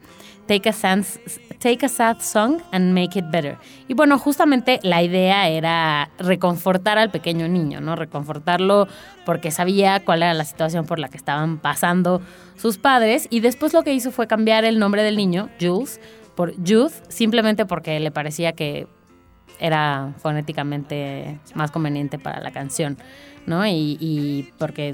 Take a, sans- take a sad song and make it better. Y bueno, justamente la idea era reconfortar al pequeño niño, ¿no? Reconfortarlo porque sabía cuál era la situación por la que estaban pasando sus padres. Y después lo que hizo fue cambiar el nombre del niño, Jules, por Youth, simplemente porque le parecía que era fonéticamente más conveniente para la canción, ¿no? Y, y porque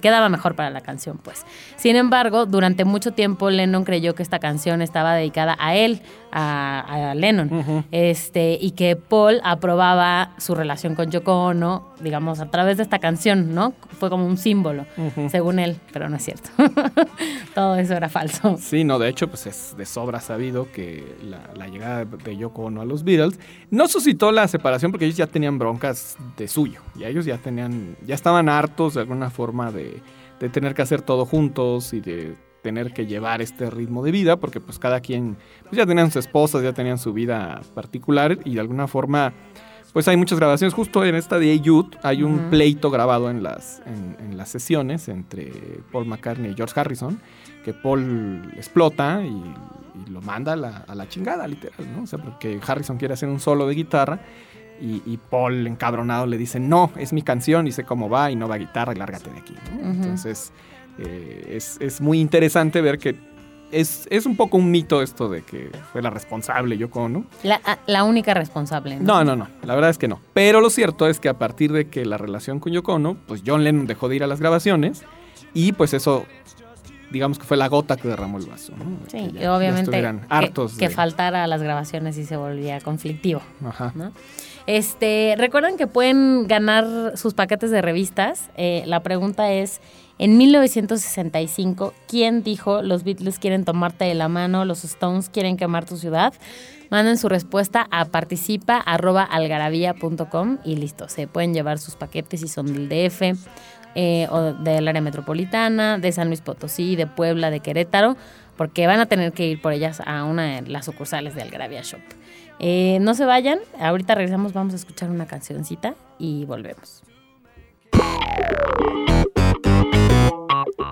quedaba mejor para la canción, pues. Sin embargo, durante mucho tiempo Lennon creyó que esta canción estaba dedicada a él, a, a Lennon, este, y que Paul aprobaba su relación con Yoko Ono, digamos, a través de esta canción, ¿no? Fue como un símbolo, según él, pero no es cierto. Todo eso era falso. Sí, no, de hecho, pues es de sobra sabido que la, la llegada de Yoko Ono a los Beatles no suscitó la separación porque ellos ya tenían broncas de suyo. Y ellos ya tenían, ya estaban hartos de alguna forma de, de tener que hacer todo juntos y de tener que llevar este ritmo de vida, porque pues cada quien, pues ya tenían sus esposas, ya tenían su vida particular y de alguna forma, pues hay muchas grabaciones. Justo en esta de Youth hay un pleito grabado en las, en, en las sesiones entre Paul McCartney y George Harrison, que Paul explota y, y lo manda a la, a la chingada, literal, ¿no? O sea, porque Harrison quiere hacer un solo de guitarra y, y Paul, encabronado, le dice, no, es mi canción y sé cómo va y no va a guitarra y lárgate de aquí, ¿no? Entonces, eh, es, es muy interesante ver que es, es un poco un mito esto de que fue la responsable Yoko Ono. La, a- la única responsable. No, no, no, la verdad es que no. Pero lo cierto es que a partir de que la relación con Yoko Ono, pues John Lennon dejó de ir a las grabaciones y pues eso, digamos que fue la gota que derramó el vaso. ¿no? Sí, que ya- obviamente que, hartos que de- faltara a las grabaciones y se volvía conflictivo. Ajá. ¿no? Este, recuerden que pueden ganar sus paquetes de revistas. Eh, la pregunta es, en 1965, ¿quién dijo los Beatles quieren tomarte de la mano, los Stones quieren quemar tu ciudad? Manden su respuesta a participa.algarabía.com y listo, se pueden llevar sus paquetes si son del DF. eh, o del área metropolitana, de San Luis Potosí, de Puebla, de Querétaro, porque van a tener que ir por ellas a una de las sucursales de Algarabía Shop. Eh, no se vayan, ahorita regresamos, vamos a escuchar una cancioncita y volvemos.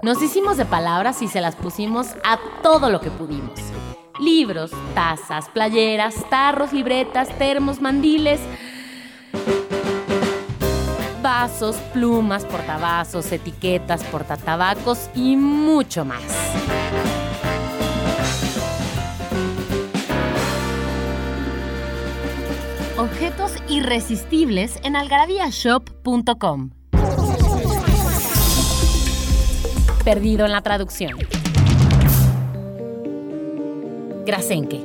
Nos hicimos de palabras y se las pusimos a todo lo que pudimos. Libros, tazas, playeras, tarros, libretas, termos, mandiles. vasos, plumas, portavasos, etiquetas, portatabacos y mucho más. Objetos irresistibles en algarabíashop.com. Perdido en la traducción. Grasenke.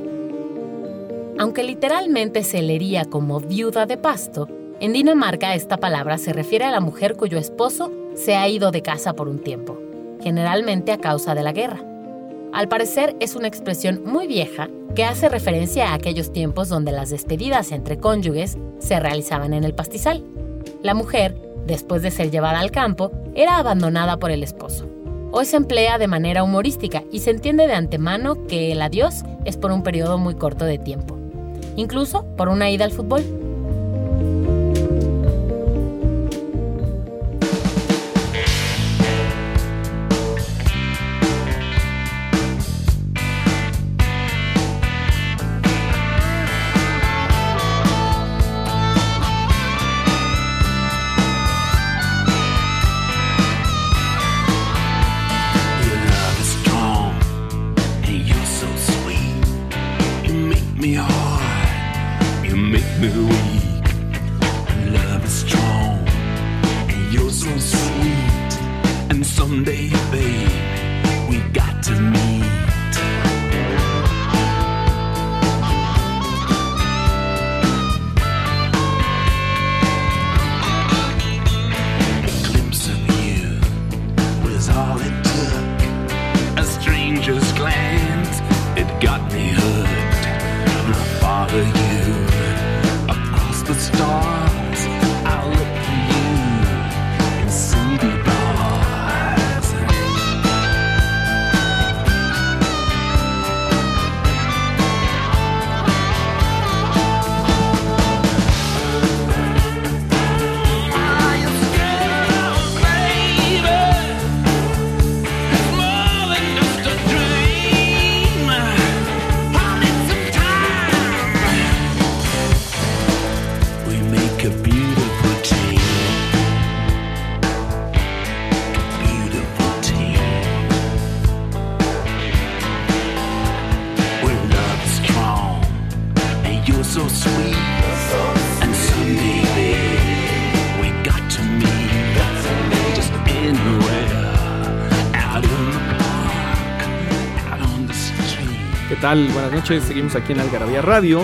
Aunque literalmente se leería como viuda de pasto, en Dinamarca esta palabra se refiere a la mujer cuyo esposo se ha ido de casa por un tiempo, generalmente a causa de la guerra. Al parecer es una expresión muy vieja que hace referencia a aquellos tiempos donde las despedidas entre cónyuges se realizaban en el pastizal. La mujer, después de ser llevada al campo, era abandonada por el esposo. Hoy se emplea de manera humorística y se entiende de antemano que el adiós es por un periodo muy corto de tiempo, incluso por una ida al fútbol. Tal? Buenas noches, seguimos aquí en Algarabía Radio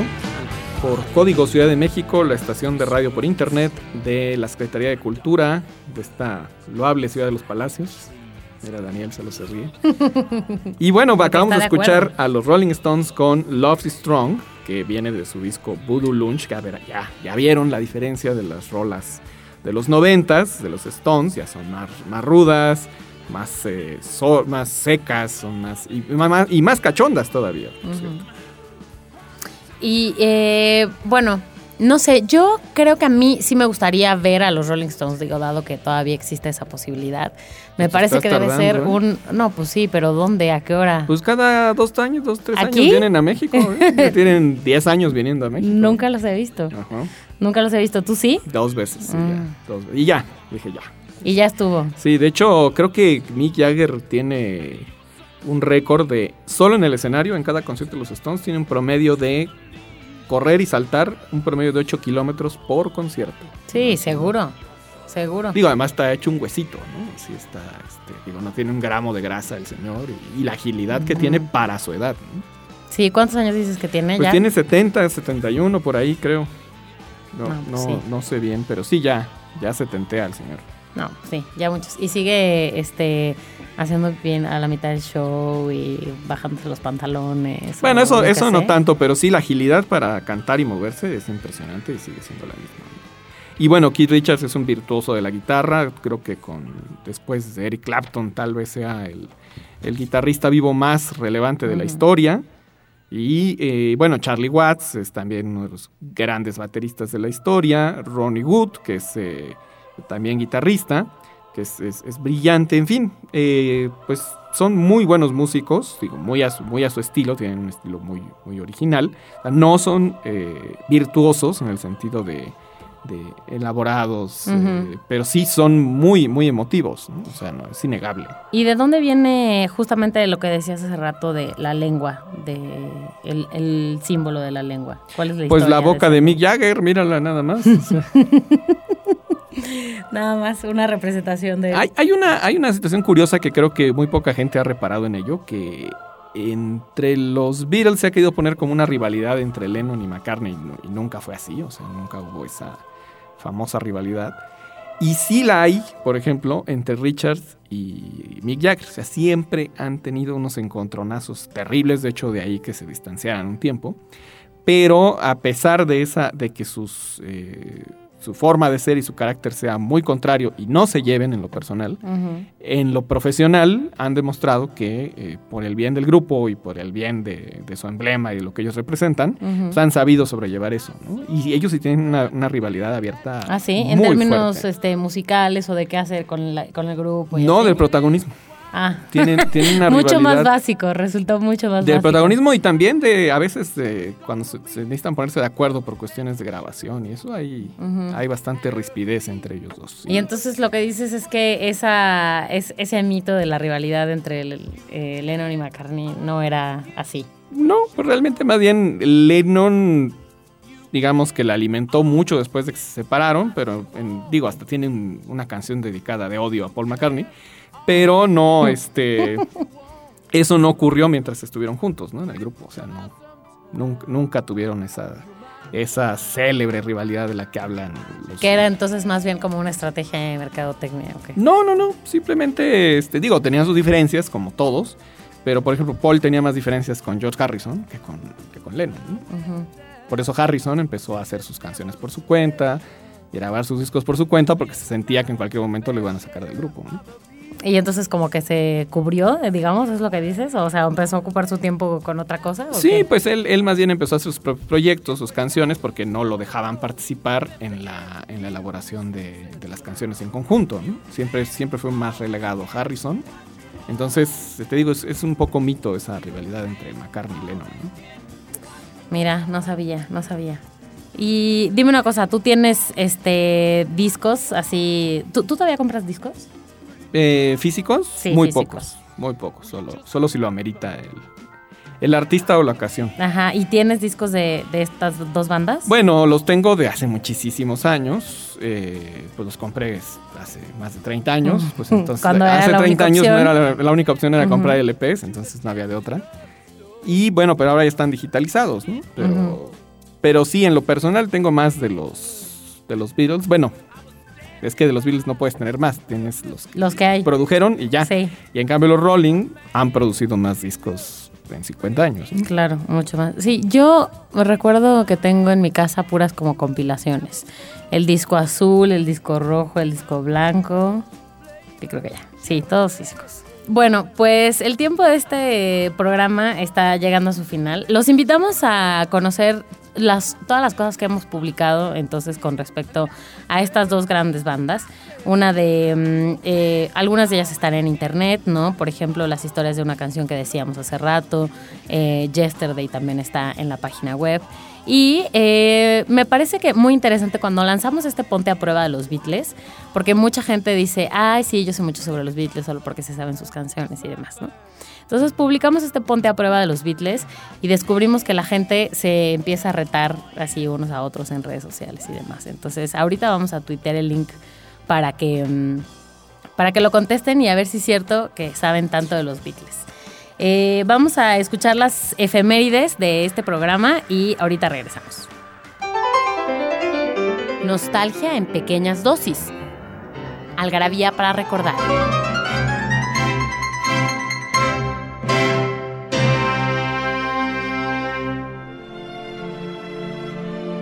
por Código Ciudad de México, la estación de radio por internet de la Secretaría de Cultura de esta loable Ciudad de los Palacios. Mira, Daniel se lo se ríe. Y bueno, acabamos de escuchar a los Rolling Stones con Love is Strong, que viene de su disco Voodoo Lunch, que a ver, ya, ya vieron la diferencia de las rolas de los noventas, de los Stones, ya son más, más rudas, más, eh, so- más secas, son más y, más y más cachondas todavía. por cierto. Y eh, bueno, no sé, yo creo que a mí sí me gustaría ver a los Rolling Stones, digo, dado que todavía existe esa posibilidad. Me Pues parece que debe tardando, ser ¿eh? un... No, pues sí, pero ¿dónde? ¿A qué hora? Pues cada dos años, dos, tres ¿Aquí? años vienen a México. ¿eh? Tienen 10 años viniendo a México. Nunca los he visto. Ajá. Nunca los he visto. ¿Tú sí? Dos veces, sí, Mm. ya, dos veces. Y ya, dije ya. Y ya estuvo. Sí, de hecho, creo que Mick Jagger tiene un récord de, solo en el escenario, en cada concierto de los Stones, tiene un promedio de correr y saltar, un promedio de 8 kilómetros por concierto. Sí, seguro. Seguro. Digo, además está hecho un huesito, ¿no? Sí está, este, digo, no tiene un gramo de grasa el señor y, y la agilidad que tiene para su edad. ¿no? Sí, ¿cuántos años dices que tiene Pues ya? tiene 70, 71 por ahí, creo. No, Ah, no, sí. no sé bien, pero sí ya, ya se tentea el señor. No, sí, ya muchos. Y sigue este haciendo bien a la mitad del show y bajándose los pantalones. Bueno, eso, eso no sé. tanto, pero sí la agilidad para cantar y moverse es impresionante y sigue siendo la misma. Y bueno, Keith Richards es un virtuoso de la guitarra, creo que con después de Eric Clapton tal vez sea el, el guitarrista vivo más relevante de la historia. Y eh, bueno, Charlie Watts es también uno de los grandes bateristas de la historia. Ronnie Wood, que es eh, también guitarrista, que es, es- es brillante. En fin, eh, pues son muy buenos músicos, digo, muy a su, muy a su estilo, tienen un estilo muy, muy original. O sea, no son eh, virtuosos en el sentido de, de elaborados, eh, pero sí son muy, muy emotivos, ¿no? o sea, no, es innegable. ¿Y de dónde viene justamente lo que decías hace rato de la lengua, de el, el símbolo de la lengua? ¿Cuál es la Pues la boca de Mick Jagger, mírala nada más. o sea. Nada más una representación de... hay, hay una, hay una situación curiosa que creo que muy poca gente ha reparado en ello, que entre los Beatles se ha querido poner como una rivalidad entre Lennon y McCartney, y nu- y nunca fue así, o sea, nunca hubo esa famosa rivalidad. Y sí la hay, por ejemplo, entre Richards y Mick Jagger. O sea, siempre han tenido unos encontronazos terribles, de hecho, de ahí que se distanciaran un tiempo. Pero a pesar de esa, de que sus, eh, su forma de ser y su carácter sea muy contrario y no se lleven en lo personal, en lo profesional han demostrado que eh, por el bien del grupo y por el bien de, de su emblema y de lo que ellos representan, pues han sabido sobrellevar eso. ¿no? Y ellos sí tienen una, una rivalidad abierta. Ah, sí, en términos este, musicales o de qué hacer con, la- con el grupo. y No, así. del protagonismo. Ah, Tienen, tienen una mucho más básico, resultó mucho más del básico. protagonismo y también de a veces de cuando se, se necesitan ponerse de acuerdo por cuestiones de grabación y eso hay, hay bastante rispidez entre ellos dos. Y entonces lo que dices es que esa, es, ese mito de la rivalidad entre el- eh, Lennon y McCartney no era así. No, pues realmente más bien Lennon, digamos que la alimentó mucho después de que se separaron, pero en- digo, hasta tienen una canción dedicada de odio a Paul McCartney, pero no, este, eso no ocurrió mientras estuvieron juntos, ¿no? En el grupo, o sea, no, nunca, nunca tuvieron esa, esa célebre rivalidad de la que hablan. los- Que era entonces más bien como una estrategia de mercadotecnia. ok. No, no, no, simplemente, este, digo, tenían sus diferencias, como todos, pero por ejemplo, Paul tenía más diferencias con George Harrison que con, que con Lennon, ¿no? Ujú. Por eso Harrison empezó a hacer sus canciones por su cuenta y grabar sus discos por su cuenta porque se sentía que en cualquier momento lo iban a sacar del grupo. ¿no? Y entonces como que se cubrió, digamos, es lo que dices, o sea, empezó a ocupar su tiempo con otra cosa. ¿o Sí, qué? pues él, él más bien empezó a hacer sus propios proyectos, sus canciones, porque no lo dejaban participar en la, en la elaboración de, de las canciones en conjunto. ¿no? Siempre, siempre fue más relegado Harrison. Entonces, te digo, es, es un poco mito esa rivalidad entre McCartney y Lennon. ¿no? Mira, no sabía, no sabía. Y dime una cosa, ¿tú tienes este discos así? ¿Tú, tú todavía compras discos? Eh, ¿Físicos? Sí, muy físicos. pocos, muy pocos, solo, solo si lo amerita el, el artista o la ocasión. Ajá, ¿y tienes discos de, de estas dos bandas? Bueno, los tengo de hace muchísimos años. eh, pues los compré hace más de 30 años. Pues entonces, Cuando hace la 30 única años no opción. era la, la única opción era comprar LPs, entonces no había de otra. Y bueno, pero ahora ya están digitalizados, ¿no? Pero, pero sí, en lo personal tengo más de los de los Beatles. Bueno, es que de los Beatles no puedes tener más, tienes los que Los que hay. produjeron y ya. Sí, Y en cambio los Rolling han producido más discos en 50 años. ¿no? claro, mucho más. Sí, yo recuerdo que tengo en mi casa puras como compilaciones. El disco azul, el disco rojo, el disco blanco. Y creo que ya. Sí, todos físicos. Bueno, pues el tiempo de este programa está llegando a su final. Los invitamos a conocer las, todas las cosas que hemos publicado entonces con respecto a estas dos grandes bandas. Una de, mm, eh, algunas de ellas están en internet, ¿no? Por ejemplo, las historias de una canción que decíamos hace rato. Eh, Yesterday también está en la página web. Y eh, me parece que muy interesante cuando lanzamos este Ponte a Prueba de los Beatles, porque mucha gente dice, ay, sí, yo sé mucho sobre los Beatles solo porque se saben sus canciones y demás, ¿no? Entonces publicamos este Ponte a Prueba de los Beatles y descubrimos que la gente se empieza a retar así unos a otros en redes sociales y demás. Entonces ahorita vamos a tuitear el link para que, mm, para que lo contesten y a ver si es cierto que saben tanto de los Beatles. Eh, vamos a escuchar las efemérides de este programa y ahorita regresamos. Nostalgia en pequeñas dosis. Algarabía para recordar.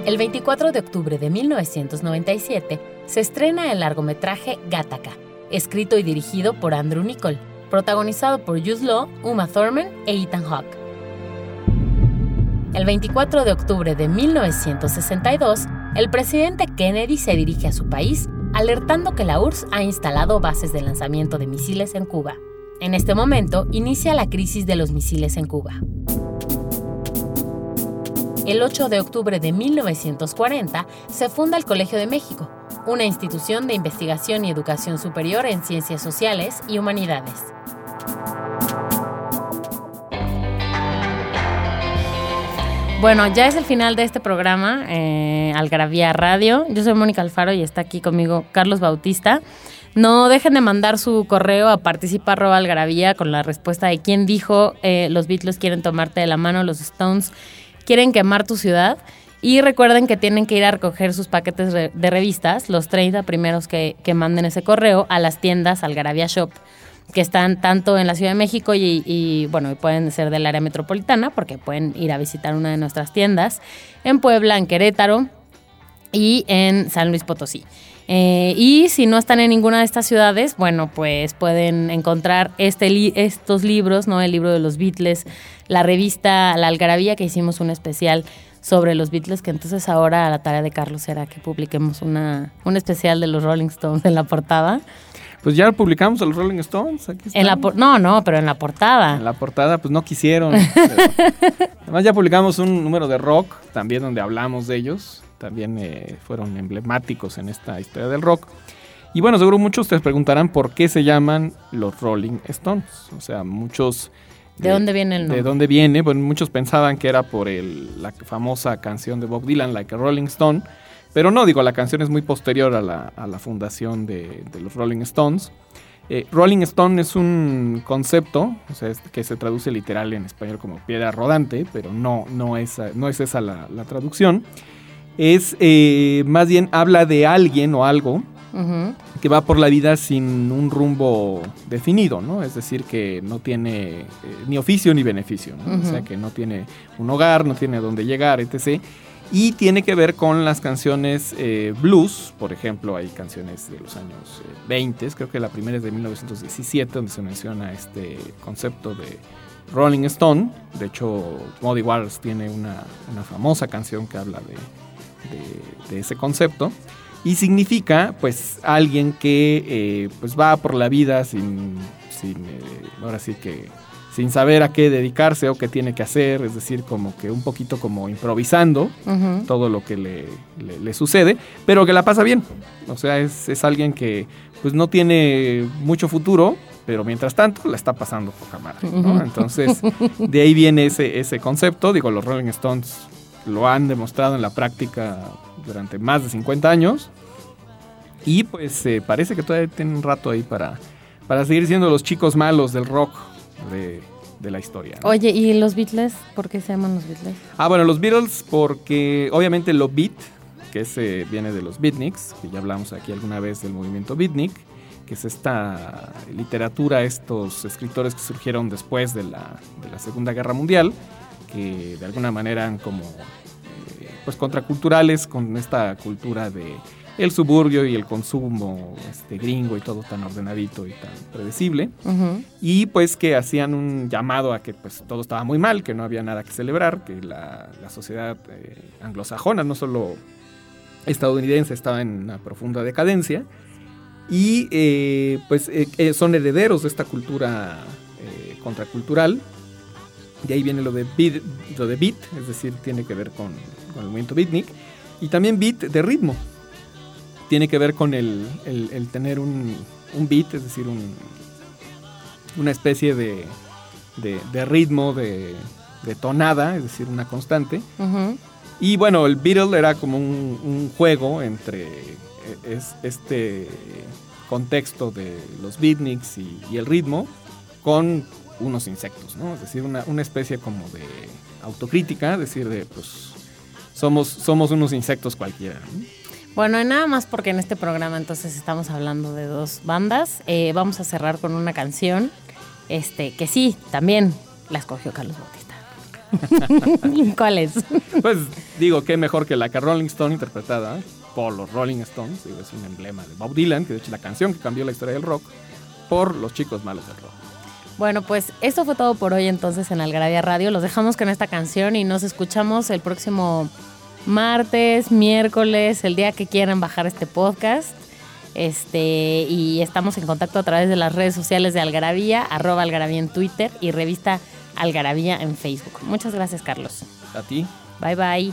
El 24 de octubre de 1997 se estrena el largometraje Gattaca, escrito y dirigido por Andrew Niccol, protagonizado por Jude Law, Uma Thurman e Ethan Hawke. El 24 de octubre de 1962, el presidente Kennedy se dirige a su país alertando que la URSS ha instalado bases de lanzamiento de misiles en Cuba. En este momento inicia la crisis de los misiles en Cuba. El 8 de octubre de 1940 se funda el Colegio de México, una institución de investigación y educación superior en ciencias sociales y humanidades. Bueno, ya es el final de este programa, eh, Radio. Yo soy Mónica Alfaro y está aquí conmigo Carlos Bautista. No dejen de mandar su correo a participa.algarabía con la respuesta de quién dijo eh, los Beatles quieren tomarte de la mano, los Stones quieren quemar tu ciudad. Y recuerden que tienen que ir a recoger sus paquetes de revistas, los 30 primeros que, manden ese correo, a las tiendas Algarabía Shop, que están tanto en la Ciudad de México y, y, bueno, pueden ser del área metropolitana, porque pueden ir a visitar una de nuestras tiendas, en Puebla, en Querétaro y en San Luis Potosí. Eh, y si no están en ninguna de estas ciudades, bueno, pues pueden encontrar este li- estos libros, ¿no? El libro de los Beatles, la revista La Algarabía, que hicimos un especial sobre los Beatles, que entonces ahora la tarea de Carlos será que publiquemos una, un especial de los Rolling Stones en la portada. Pues ya publicamos a los Rolling Stones. Aquí En la no, no, pero en la portada. En la portada, pues no quisieron. Además, ya publicamos un número de rock, también donde hablamos de ellos. También eh, fueron emblemáticos en esta historia del rock. Y bueno, seguro muchos ustedes preguntarán por qué se llaman los Rolling Stones. O sea, muchos. ¿De dónde viene el nombre? ¿De dónde viene? Bueno, muchos pensaban que era por el- la famosa canción de Bob Dylan, Like a Rolling Stone. Pero no, digo, la canción es muy posterior a la, a la fundación de, de los Rolling Stones. Eh, Rolling Stone es un concepto, o sea, es- que se traduce literal en español como piedra rodante, pero no, no, es, no es esa la, la traducción. Es eh, más bien habla de alguien o algo que va por la vida sin un rumbo definido, ¿no? Es decir, que no tiene eh, ni oficio ni beneficio, ¿no? O sea, que no tiene un hogar, no tiene a dónde llegar, etc. Y tiene que ver con las canciones eh, blues, por ejemplo, hay canciones de los años eh, 20, creo que la primera es de 1917, donde se menciona este concepto de Rolling Stone. De hecho, Muddy Waters tiene una, una famosa canción que habla de, de- de ese concepto. Y significa, pues, alguien que eh, pues va por la vida sin, sin eh, ahora sí que, sin saber a qué dedicarse o qué tiene que hacer, es decir, como que un poquito como improvisando todo lo que le, le- le sucede, pero que la pasa bien. O sea, es, es alguien que pues no tiene mucho futuro, pero mientras tanto la está pasando poca madre. Entonces, de ahí viene ese, ese concepto. Digo, los Rolling Stones lo han demostrado en la práctica durante más de 50 años. Y pues eh, parece que todavía tienen un rato ahí para, para seguir siendo los chicos malos del rock de, de la historia. ¿no? Oye, ¿y los Beatles? ¿Por qué se llaman los Beatles? Ah, bueno, los Beatles, porque obviamente lo beat, que ese viene de los beatniks, que ya hablamos aquí alguna vez del movimiento beatnik, que es esta literatura, estos escritores que surgieron después de la, de la Segunda Guerra Mundial, que de alguna manera eran como eh, pues contraculturales con esta cultura de el suburbio y el consumo este, gringo y todo tan ordenadito y tan predecible. Y pues que hacían un llamado a que pues todo estaba muy mal, que no había nada que celebrar, que la, la sociedad eh, anglosajona, no solo estadounidense, estaba en una profunda decadencia. Y eh, pues eh, son herederos de esta cultura contracultural. De ahí viene lo de, beat, lo de beat, es decir, tiene que ver con, con el movimiento beatnik. Y también beat de ritmo. Tiene que ver con el, el- el tener un, un beat, es decir, un, una especie de, de- de ritmo, de, de tonada, es decir, una constante. Y bueno, el Beatle era como un, un juego entre eh, es- este contexto de los beatniks y, y el ritmo con unos insectos, ¿no? Es decir, una, una especie como de autocrítica, es decir, de pues somos, somos unos insectos cualquiera. ¿no? Bueno, y nada más porque en este programa entonces estamos hablando de dos bandas. Eh, vamos a cerrar con una canción este, que sí, también la escogió Carlos Bautista. ¿Cuál es? Pues digo, qué mejor que la que Rolling Stone interpretada por los Rolling Stones, digo, es un emblema de Bob Dylan, que de hecho es la canción que cambió la historia del rock, por los chicos malos del rock. Bueno, pues eso fue todo por hoy entonces en Algarabía Radio. Los dejamos con esta canción y nos escuchamos el próximo martes, miércoles, el día que quieran bajar este podcast. Este, y estamos en contacto a través de las redes sociales de Algarabía, arroba Algarabía en Twitter y revista Algarabía en Facebook. Muchas gracias, Carlos. A ti. Bye bye.